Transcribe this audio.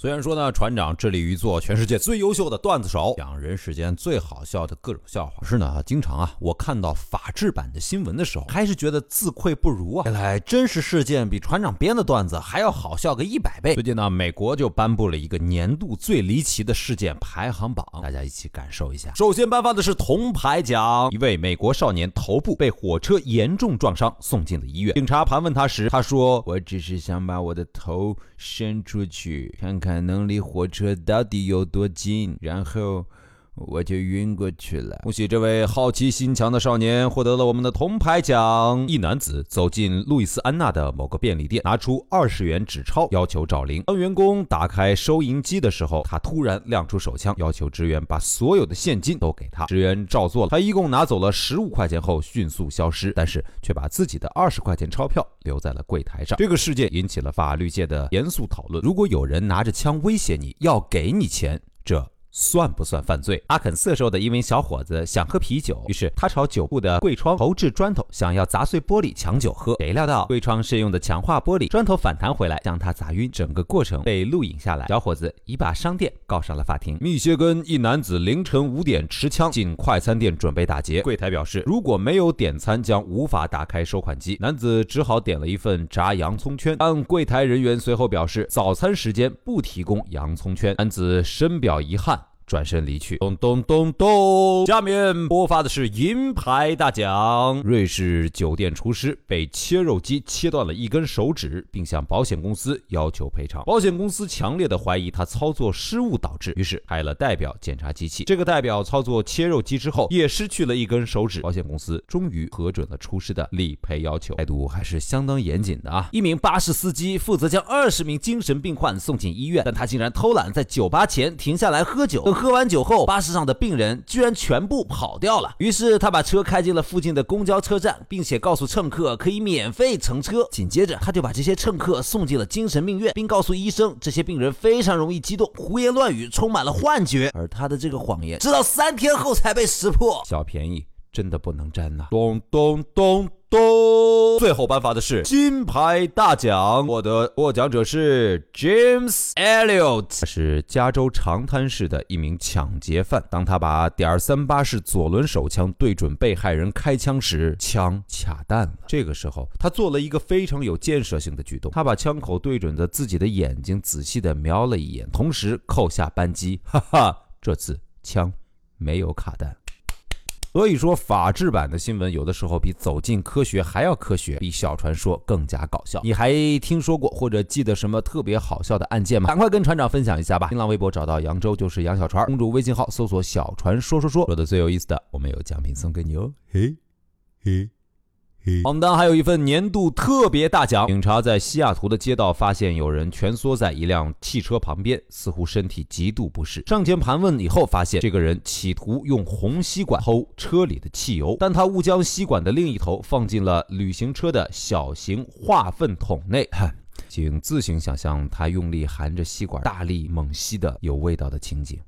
虽然说呢，船长致力于做全世界最优秀的段子手，讲人世间最好笑的各种笑话。可是呢，经常啊，我看到法制版的新闻的时候，还是觉得自愧不如啊。原来真实事件比船长编的段子还要好笑个一百倍。最近呢，美国就颁布了一个年度最离奇的事件排行榜，大家一起感受一下。首先颁发的是铜牌奖，一位美国少年头部被火车严重撞伤，送进了医院。警察盘问他时，他说：“我只是想把我的头伸出去，看看。”看能离火车到底有多近，然后。我就晕过去了。恭喜这位好奇心强的少年获得了我们的铜牌奖。一男子走进路易斯安那的某个便利店，拿出二十元纸钞，要求找零。当员工打开收银机的时候，他突然亮出手枪，要求职员把所有的现金都给他。职员照做了。他一共拿走了十五块钱后迅速消失，但是却把自己的二十块钱钞票留在了柜台上。这个事件引起了法律界的严肃讨论。如果有人拿着枪威胁你要给你钱，这。算不算犯罪？阿肯色州的一名小伙子想喝啤酒，于是他朝酒铺的柜窗投掷砖头，想要砸碎玻璃抢酒喝。谁料到柜窗是用的强化玻璃，砖头反弹回来将他砸晕。整个过程被录影下来。小伙子已把商店告上了法庭。密歇根一男子凌晨五点持枪进快餐店准备打劫，柜台表示如果没有点餐将无法打开收款机。男子只好点了一份炸洋葱圈，但柜台人员随后表示早餐时间不提供洋葱圈。男子深表遗憾。转身离去。咚咚咚咚，下面播发的是银牌大奖。瑞士酒店厨师被切肉机切断了一根手指，并向保险公司要求赔偿。保险公司强烈的怀疑他操作失误导致，于是派了代表检查机器。这个代表操作切肉机之后，也失去了一根手指。保险公司终于核准了厨师的理赔要求，态度还是相当严谨的啊。一名巴士司机负责将二十名精神病患送进医院，但他竟然偷懒在酒吧前停下来喝酒。喝完酒后，巴士上的病人居然全部跑掉了。于是他把车开进了附近的公交车站，并且告诉乘客可以免费乘车。紧接着，他就把这些乘客送进了精神病院，并告诉医生，这些病人非常容易激动、胡言乱语，充满了幻觉。而他的这个谎言，直到三天后才被识破。小便宜真的不能占呐！咚咚咚。咚！最后颁发的是金牌大奖，获得获奖者是 James Elliot，他是加州长滩市的一名抢劫犯。当他把点三八式左轮手枪对准被害人开枪时，枪卡弹了。这个时候，他做了一个非常有建设性的举动，他把枪口对准着自己的眼睛，仔细的瞄了一眼，同时扣下扳机。哈哈，这次枪没有卡弹。所以说，法制版的新闻有的时候比走进科学还要科学，比小传说更加搞笑。你还听说过或者记得什么特别好笑的案件吗？赶快跟船长分享一下吧！新浪微博找到扬州就是杨小船，公主微信号搜索小船说说说，说的最有意思的，我们有奖品送给你哦！嘿，嘿。榜单还有一份年度特别大奖。警察在西雅图的街道发现有人蜷缩在一辆汽车旁边，似乎身体极度不适。上前盘问以后，发现这个人企图用红吸管偷车里的汽油，但他误将吸管的另一头放进了旅行车的小型化粪桶内。请自行想象他用力含着吸管大力猛吸的有味道的情景。